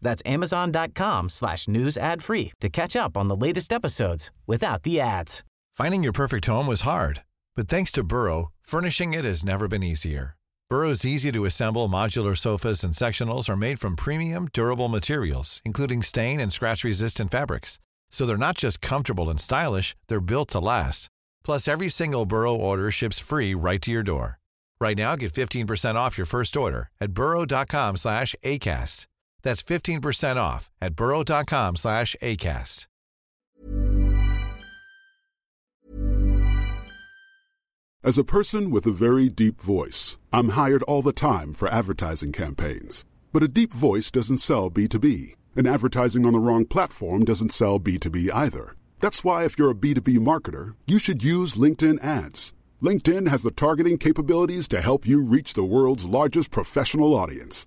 That's amazon.com slash news ad free to catch up on the latest episodes without the ads. Finding your perfect home was hard, but thanks to Burrow, furnishing it has never been easier. Burrow's easy to assemble modular sofas and sectionals are made from premium, durable materials, including stain and scratch resistant fabrics. So they're not just comfortable and stylish, they're built to last. Plus, every single Burrow order ships free right to your door. Right now, get 15% off your first order at burrow.com slash ACAST. That's 15% off at burrow.com slash ACAST. As a person with a very deep voice, I'm hired all the time for advertising campaigns. But a deep voice doesn't sell B2B, and advertising on the wrong platform doesn't sell B2B either. That's why, if you're a B2B marketer, you should use LinkedIn ads. LinkedIn has the targeting capabilities to help you reach the world's largest professional audience.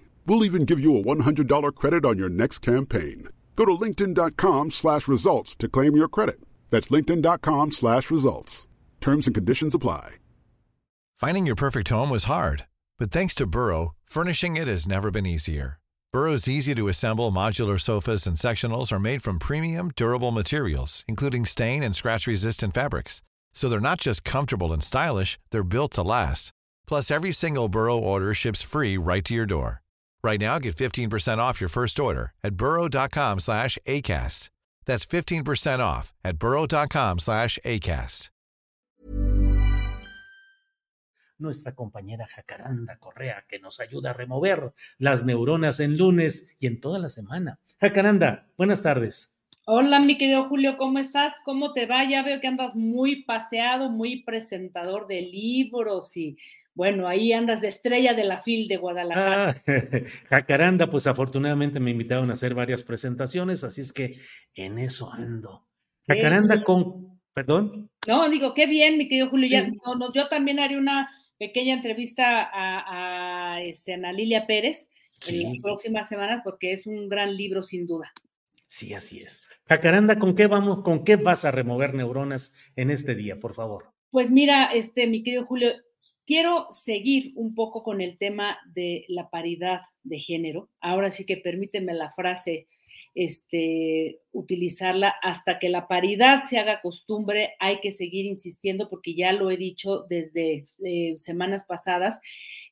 We'll even give you a $100 credit on your next campaign. Go to linkedin.com slash results to claim your credit. That's linkedin.com slash results. Terms and conditions apply. Finding your perfect home was hard, but thanks to Burrow, furnishing it has never been easier. Burrow's easy to assemble modular sofas and sectionals are made from premium, durable materials, including stain and scratch resistant fabrics. So they're not just comfortable and stylish, they're built to last. Plus, every single Burrow order ships free right to your door. Right now, get 15% off your first order at burrow.com slash ACAST. That's 15% off at burrow.com slash ACAST. Nuestra compañera Jacaranda Correa, que nos ayuda a remover las neuronas en lunes y en toda la semana. Jacaranda, buenas tardes. Hola, mi querido Julio, ¿cómo estás? ¿Cómo te va? Ya veo que andas muy paseado, muy presentador de libros y bueno, ahí andas de estrella de la FIL de Guadalajara. Ah, Jacaranda, pues afortunadamente me invitaron a hacer varias presentaciones, así es que en eso ando. Jacaranda con, perdón. No, digo, qué bien, mi querido Julio. Ya, no, no, yo también haré una pequeña entrevista a, a este, Ana Lilia Pérez Sí. en las próximas semanas porque es un gran libro sin duda. Sí, así es. Jacaranda, ¿con qué vamos, con qué vas a remover neuronas en este día, por favor? Pues mira, este, mi querido Julio, quiero seguir un poco con el tema de la paridad de género. Ahora sí que permíteme la frase, este, utilizarla hasta que la paridad se haga costumbre. Hay que seguir insistiendo porque ya lo he dicho desde eh, semanas pasadas.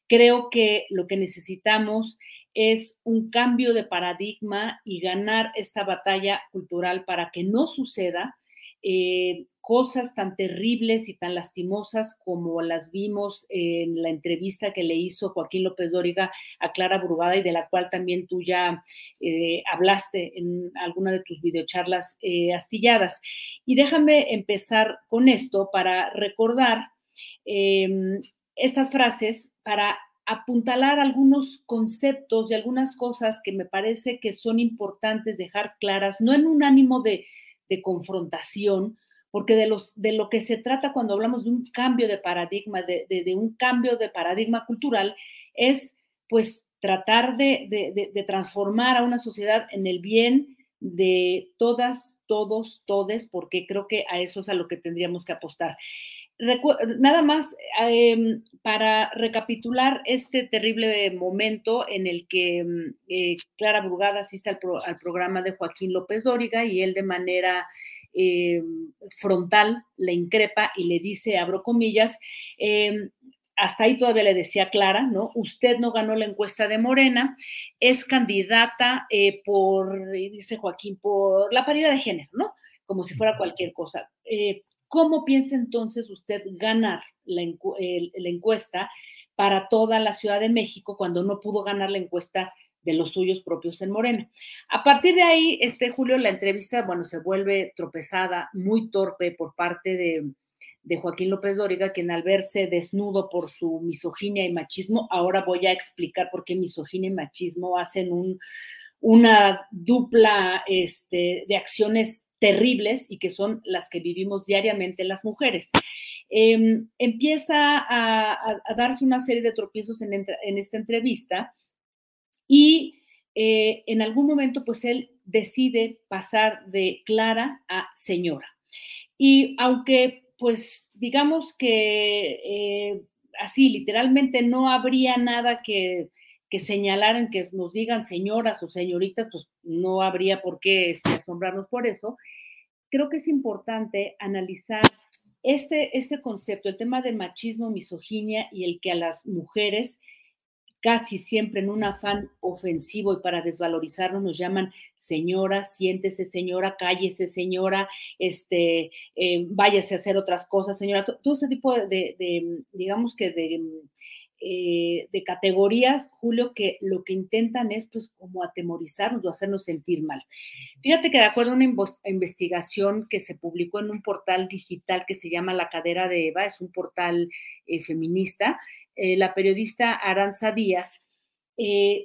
Creo que lo que necesitamos es un cambio de paradigma y ganar esta batalla cultural para que no suceda eh, cosas tan terribles y tan lastimosas como las vimos en la entrevista que le hizo Joaquín López Dóriga a Clara Brugada y de la cual también tú ya eh, hablaste en alguna de tus videocharlas eh, astilladas. Y déjame empezar con esto para recordar eh, estas frases, para apuntalar algunos conceptos y algunas cosas que me parece que son importantes dejar claras, no en un ánimo de, de confrontación, porque de, los, de lo que se trata cuando hablamos de un cambio de paradigma, de, de, un cambio de paradigma cultural, es pues tratar de, de, transformar a una sociedad en el bien de todas, todos, todes, porque creo que a eso es a lo que tendríamos que apostar. Nada más eh, para recapitular este terrible momento en el que eh, Clara Brugada asiste al, pro al, programa de Joaquín López Dóriga y él de manera eh, frontal le increpa y le dice, abro comillas, eh, hasta ahí todavía le decía Clara, ¿no? Usted no ganó la encuesta de Morena, es candidata eh, por, dice Joaquín, por la paridad de género, ¿no? Como si fuera cualquier cosa. Eh, ¿Cómo piensa entonces usted ganar la, encuesta para toda la Ciudad de México cuando no pudo ganar la encuesta de los suyos propios en Morena. A partir de ahí, este Julio, la entrevista, bueno, se vuelve tropezada, muy torpe por parte de, Joaquín López Dóriga, quien al verse desnudo por su misoginia y machismo, ahora voy a explicar por qué misoginia y machismo hacen un, una dupla este, de acciones terribles y que son las que vivimos diariamente las mujeres. Em, empieza a, darse una serie de tropiezos en, esta entrevista y eh, en algún momento, pues él decide pasar de Clara a señora. Y aunque, pues, digamos que eh, así, literalmente no habría nada que, que señalaran, que nos digan señoras o señoritas, pues no habría por qué este, asombrarnos por eso. Creo que es importante analizar este, este concepto, el tema de machismo, misoginia y el que a las mujeres casi siempre en un afán ofensivo y para desvalorizarnos nos llaman señora, siéntese señora, cállese señora, este, eh, váyase a hacer otras cosas, señora, todo este tipo de, digamos que de, eh, de categorías, Julio, que lo que intentan es pues como atemorizarnos o hacernos sentir mal. Fíjate que de acuerdo a una investigación que se publicó en un portal digital que se llama La Cadera de Eva, es un portal eh, feminista, eh, la periodista Aranza Díaz,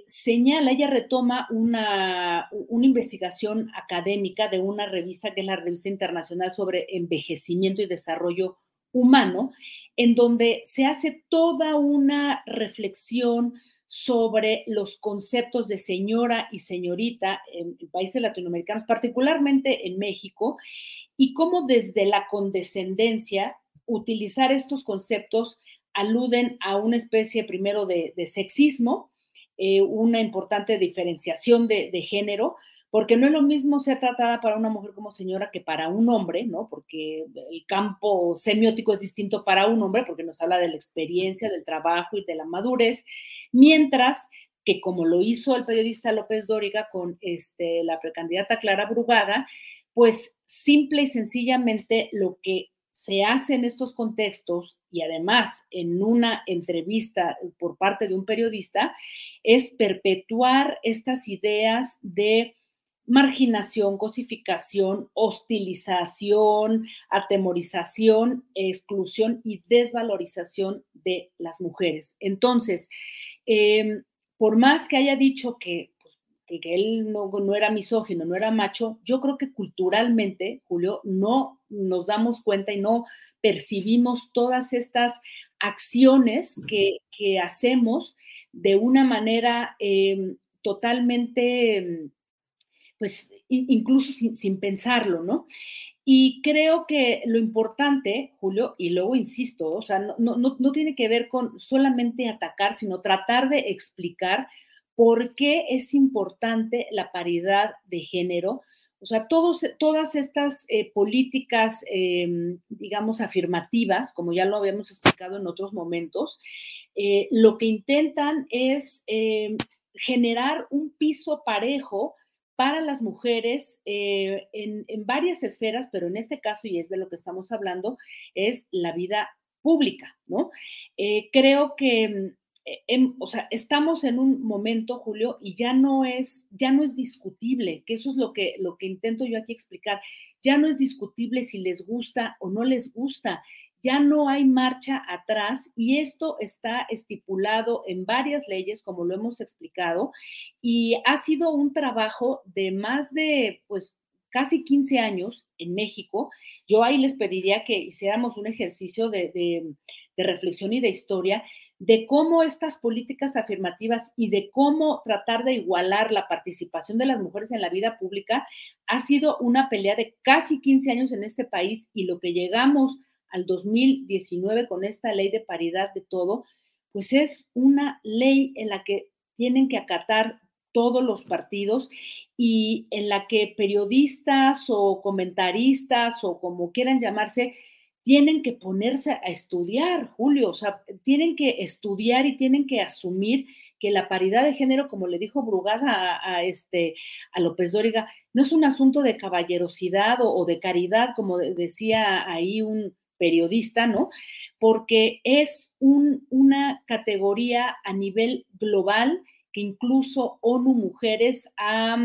señala, ella retoma una, una, investigación académica de una revista que es la Revista Internacional sobre Envejecimiento y Desarrollo Humano, en donde se hace toda una reflexión sobre los conceptos de señora y señorita en, países latinoamericanos, particularmente en México, y cómo desde la condescendencia utilizar estos conceptos aluden a una especie primero de, sexismo, eh, una importante diferenciación de, género, porque no es lo mismo ser tratada para una mujer como señora que para un hombre, ¿no? Porque el campo semiótico es distinto para un hombre, porque nos habla de la experiencia, del trabajo y de la madurez, mientras que como lo hizo el periodista López Dóriga con este, la precandidata Clara Brugada, pues simple y sencillamente lo que se hace en estos contextos y además en una entrevista por parte de un periodista es perpetuar estas ideas de marginación, cosificación, hostilización, atemorización, exclusión y desvalorización de las mujeres. Entonces, em, por más que haya dicho que que, él no, no, era misógino, no era macho, yo creo que culturalmente, Julio, no nos damos cuenta y no percibimos todas estas acciones que, que hacemos de una manera em, totalmente, pues incluso sin, pensarlo, ¿no? Y creo que lo importante, Julio, y luego insisto, o sea, no, tiene que ver con solamente atacar, sino tratar de explicar por qué es importante la paridad de género. O sea, todas estas eh, políticas, em, digamos, afirmativas, como ya lo habíamos explicado en otros momentos, eh, lo que intentan es em, generar un piso parejo para las mujeres eh, en, varias esferas, pero en este caso, y es de lo que estamos hablando, es la vida pública, ¿no? creo que eh, o sea, estamos en un momento, Julio, y ya no es, ya no es discutible, que eso es lo que, lo que intento yo aquí explicar, ya no es discutible si les gusta o no les gusta, ya no hay marcha atrás y esto está estipulado en varias leyes, como lo hemos explicado, y ha sido un trabajo de más de, pues, casi 15 años en México. Yo ahí les pediría que hiciéramos un ejercicio de, de reflexión y de historia de cómo estas políticas afirmativas y de cómo tratar de igualar la participación de las mujeres en la vida pública ha sido una pelea de casi 15 años en este país y lo que llegamos al 2019 con esta ley de paridad de todo, pues es una ley en la que tienen que acatar todos los partidos y en la que periodistas o comentaristas o como quieran llamarse, tienen que ponerse a estudiar, Julio, o sea, tienen que estudiar y tienen que asumir que la paridad de género, como le dijo Brugada a, este, a López Dóriga, no es un asunto de caballerosidad o, de caridad, como decía ahí un periodista, ¿no? Porque es una categoría a nivel global que incluso ONU Mujeres ha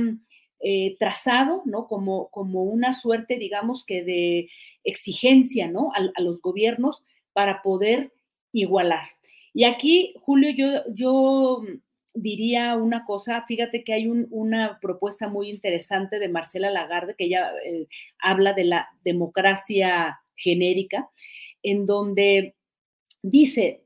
eh, trazado, ¿no? Como, como una suerte, digamos que de exigencia, ¿no? A, los gobiernos para poder igualar. Y aquí, Julio, yo, yo diría una cosa, fíjate que hay una propuesta muy interesante de Marcela Lagarde, que ella eh, habla de la democracia genérica, en donde dice,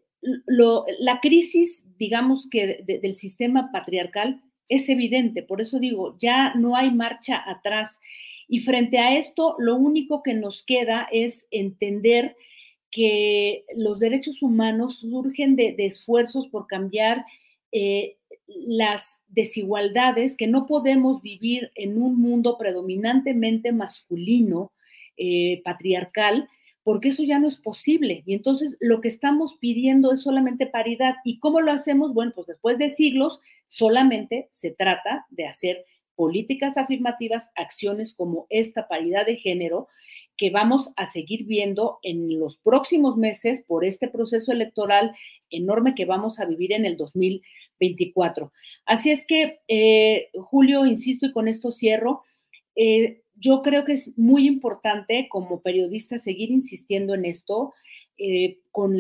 la crisis, digamos que del sistema patriarcal es evidente, por eso digo, ya no hay marcha atrás. Y frente a esto, lo único que nos queda es entender que los derechos humanos surgen de, esfuerzos por cambiar eh, las desigualdades, que no podemos vivir en un mundo predominantemente masculino, eh, patriarcal, porque eso ya no es posible. Y entonces lo que estamos pidiendo es solamente paridad. ¿Y cómo lo hacemos? Bueno, pues después de siglos solamente se trata de hacer políticas afirmativas, acciones como esta paridad de género que vamos a seguir viendo en los próximos meses por este proceso electoral enorme que vamos a vivir en el 2024. Así es que, eh, Julio, insisto y con esto cierro, eh, yo creo que es muy importante como periodista seguir insistiendo en esto, eh, con,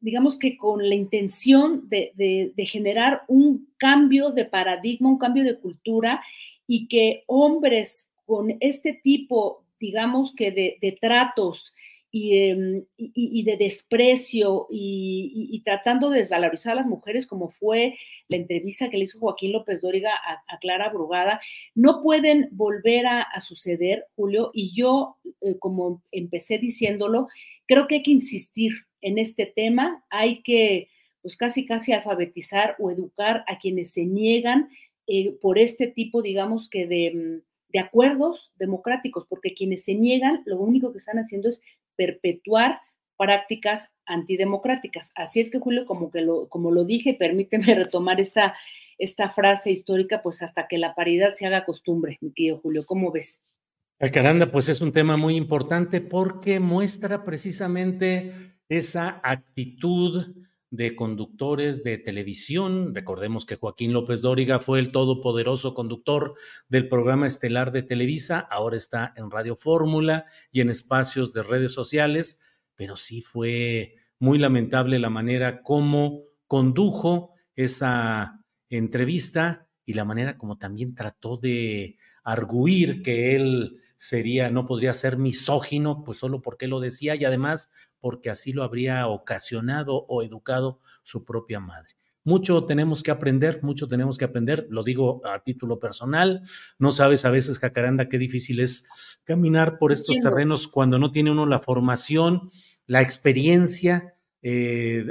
digamos que con la intención de, generar un cambio de paradigma, un cambio de cultura y que hombres con este tipo, digamos que de tratos Em, y, de desprecio y, tratando de desvalorizar a las mujeres, como fue la entrevista que le hizo Joaquín López Dóriga a, Clara Brugada, no pueden volver a, suceder, Julio, y yo, eh, como empecé diciéndolo, creo que hay que insistir en este tema, hay que, pues casi, casi alfabetizar o educar a quienes se niegan eh, por este tipo, digamos que de mm, de acuerdos democráticos, porque quienes se niegan, lo único que están haciendo es perpetuar prácticas antidemocráticas. Así es que, Julio, como, lo, como lo dije, permíteme retomar esta, esta frase histórica, pues hasta que la paridad se haga costumbre, mi querido Julio, ¿cómo ves? Caranda, pues es un tema muy importante porque muestra precisamente esa actitud de conductores de televisión. Recordemos que Joaquín López Dóriga fue el todopoderoso conductor del programa estelar de Televisa, ahora está en Radio Fórmula y en espacios de redes sociales, pero sí fue muy lamentable la manera como condujo esa entrevista y la manera como también trató de arguir que él sería, no podría ser misógino, pues solo porque lo decía y además porque así lo habría ocasionado o educado su propia madre. Mucho tenemos que aprender, mucho tenemos que aprender, lo digo a título personal, no sabes a veces, Jacaranda, qué difícil es caminar por estos terrenos cuando no tiene uno la formación, la experiencia, eh,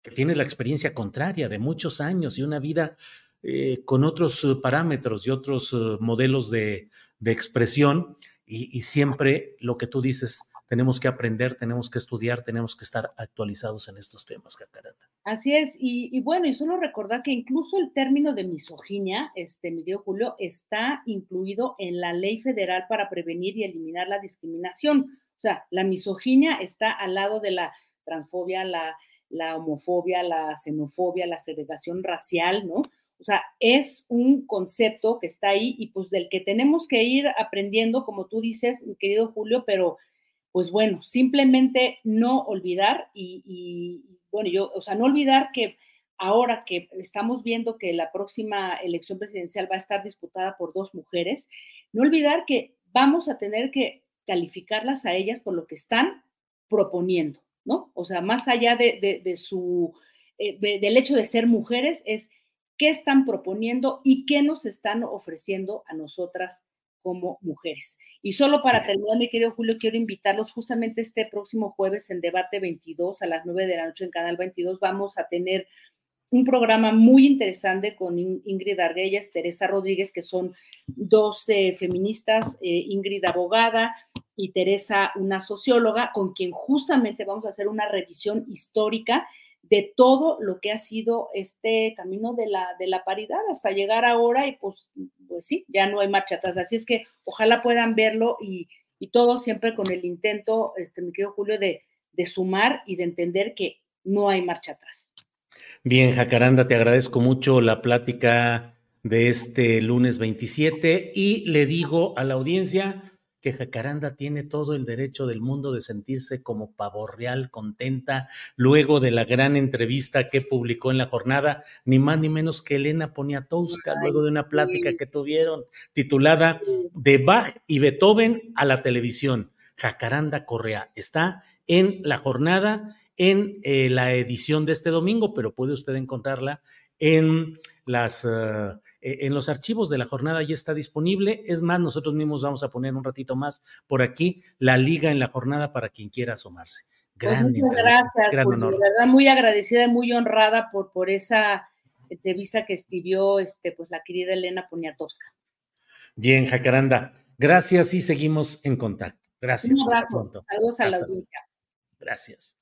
que tiene la experiencia contraria de muchos años y una vida eh, con otros parámetros y otros eh, modelos de, expresión y, siempre lo que tú dices, tenemos que aprender, tenemos que estudiar, tenemos que estar actualizados en estos temas, Jacaranda. Así es, y, bueno, y solo recordar que incluso el término de misoginia, este, Miguel Julio, está incluido en la ley federal para prevenir y eliminar la discriminación. O sea, la misoginia está al lado de la transfobia, la, la homofobia, la xenofobia, la segregación racial, ¿no? O sea, es un concepto que está ahí y pues del que tenemos que ir aprendiendo, como tú dices, mi querido Julio, pero pues bueno, simplemente no olvidar y, bueno, yo, o sea, no olvidar que ahora que estamos viendo que la próxima elección presidencial va a estar disputada por dos mujeres, no olvidar que vamos a tener que calificarlas a ellas por lo que están proponiendo, ¿no? O sea, más allá de, su, eh, del hecho de ser mujeres, es qué están proponiendo y qué nos están ofreciendo a nosotras como mujeres. Y solo para terminar, mi querido Julio, quiero invitarlos justamente este próximo jueves en debate 22 a las 9 de la noche en Canal 22. Vamos a tener un programa muy interesante con Ingrid Arguelles, Teresa Rodríguez, que son dos feministas, eh, Ingrid abogada y Teresa una socióloga, con quien justamente vamos a hacer una revisión histórica de todo lo que ha sido este camino de la, de la paridad hasta llegar ahora y pues, pues sí, ya no hay marcha atrás. Así es que ojalá puedan verlo y, y todo siempre con el intento, este, mi querido Julio, de, de sumar y de entender que no hay marcha atrás. Bien, Jacaranda, te agradezco mucho la plática de este lunes 27 y le digo a la audiencia que Jacaranda tiene todo el derecho del mundo de sentirse como pavo real, contenta, luego de la gran entrevista que publicó en la jornada, ni más ni menos que Elena Poniatowska, luego de una plática que tuvieron titulada De Bach y Beethoven a la televisión. Jacaranda Correa está en la jornada en eh, la edición de este domingo, pero puede usted encontrarla en las eh, e, en los archivos de la jornada ya está disponible. Es más, nosotros mismos vamos a poner un ratito más por aquí la liga en la jornada para quien quiera asomarse. Pues muchas gracias, de verdad muy agradecida y muy honrada por, por esa entrevista que escribió este, pues, la querida Elena Poniatowska. Bien, Jacaranda, gracias y seguimos en contacto. Gracias. Un abrazo. Saludos a la audiencia. Gracias.